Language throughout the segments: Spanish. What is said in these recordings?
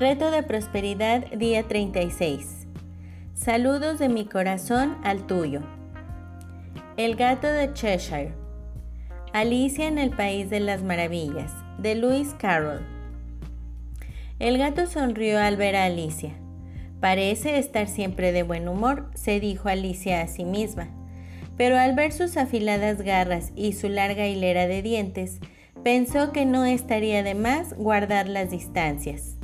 Reto de Prosperidad, día 36. Saludos de mi corazón al tuyo. El gato de Cheshire. Alicia en el País de las Maravillas, de Lewis Carroll. El gato sonrió al ver a Alicia. Parece estar siempre de buen humor, se dijo Alicia a sí misma. Pero al ver sus afiladas garras y su larga hilera de dientes, pensó que no estaría de más guardar las distancias.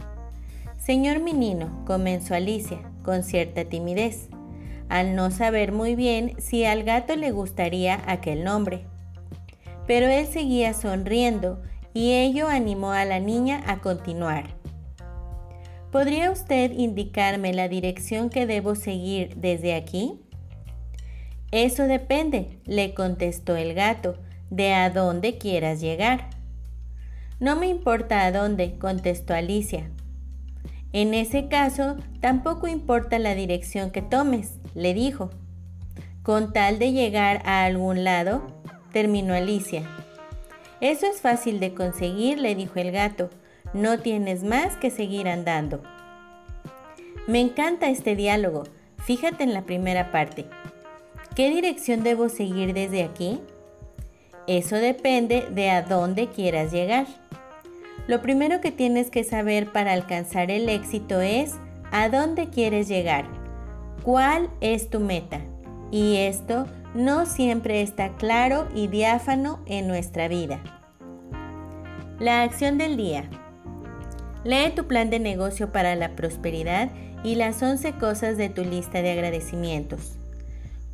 Señor Minino, comenzó Alicia, con cierta timidez, al no saber muy bien si al gato le gustaría aquel nombre. Pero él seguía sonriendo y ello animó a la niña a continuar. ¿Podría usted indicarme la dirección que debo seguir desde aquí? Eso depende, le contestó el gato, de a dónde quieras llegar. No me importa a dónde, contestó Alicia, en ese caso, tampoco importa la dirección que tomes, le dijo. Con tal de llegar a algún lado, terminó Alicia. Eso es fácil de conseguir, le dijo el gato. No tienes más que seguir andando. Me encanta este diálogo. Fíjate en la primera parte. ¿Qué dirección debo seguir desde aquí? Eso depende de a dónde quieras llegar. Lo primero que tienes que saber para alcanzar el éxito es a dónde quieres llegar, cuál es tu meta. Y esto no siempre está claro y diáfano en nuestra vida. La acción del día. Lee tu plan de negocio para la prosperidad y las 11 cosas de tu lista de agradecimientos.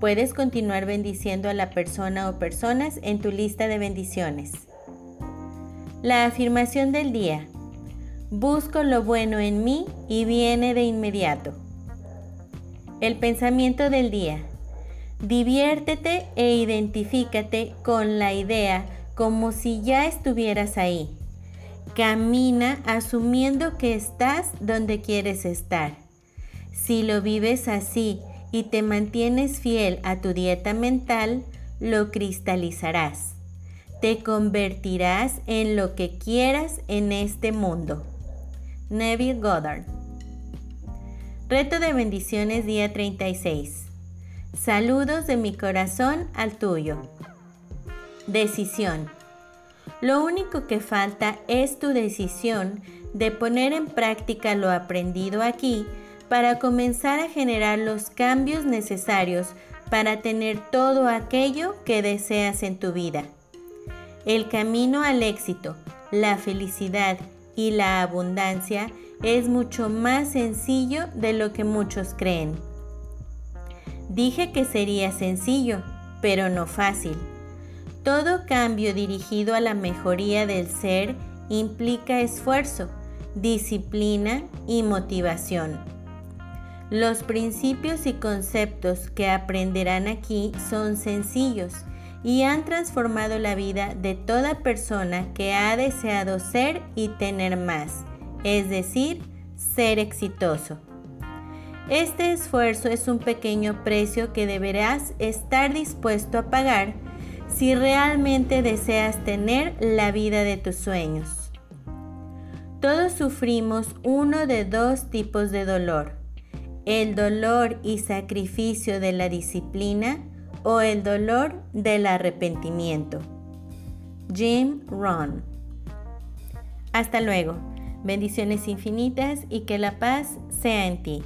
Puedes continuar bendiciendo a la persona o personas en tu lista de bendiciones. La afirmación del día. Busco lo bueno en mí y viene de inmediato. El pensamiento del día. Diviértete e identifícate con la idea como si ya estuvieras ahí. Camina asumiendo que estás donde quieres estar. Si lo vives así y te mantienes fiel a tu dieta mental, lo cristalizarás. Te convertirás en lo que quieras en este mundo. Neville Goddard. Reto de bendiciones día 36. Saludos de mi corazón al tuyo. Decisión. Lo único que falta es tu decisión de poner en práctica lo aprendido aquí para comenzar a generar los cambios necesarios para tener todo aquello que deseas en tu vida. El camino al éxito, la felicidad y la abundancia es mucho más sencillo de lo que muchos creen. Dije que sería sencillo, pero no fácil. Todo cambio dirigido a la mejoría del ser implica esfuerzo, disciplina y motivación. Los principios y conceptos que aprenderán aquí son sencillos y han transformado la vida de toda persona que ha deseado ser y tener más, es decir, ser exitoso. Este esfuerzo es un pequeño precio que deberás estar dispuesto a pagar si realmente deseas tener la vida de tus sueños. Todos sufrimos uno de dos tipos de dolor el dolor y sacrificio de la disciplina o el dolor del arrepentimiento. Jim Ron. Hasta luego. Bendiciones infinitas y que la paz sea en ti.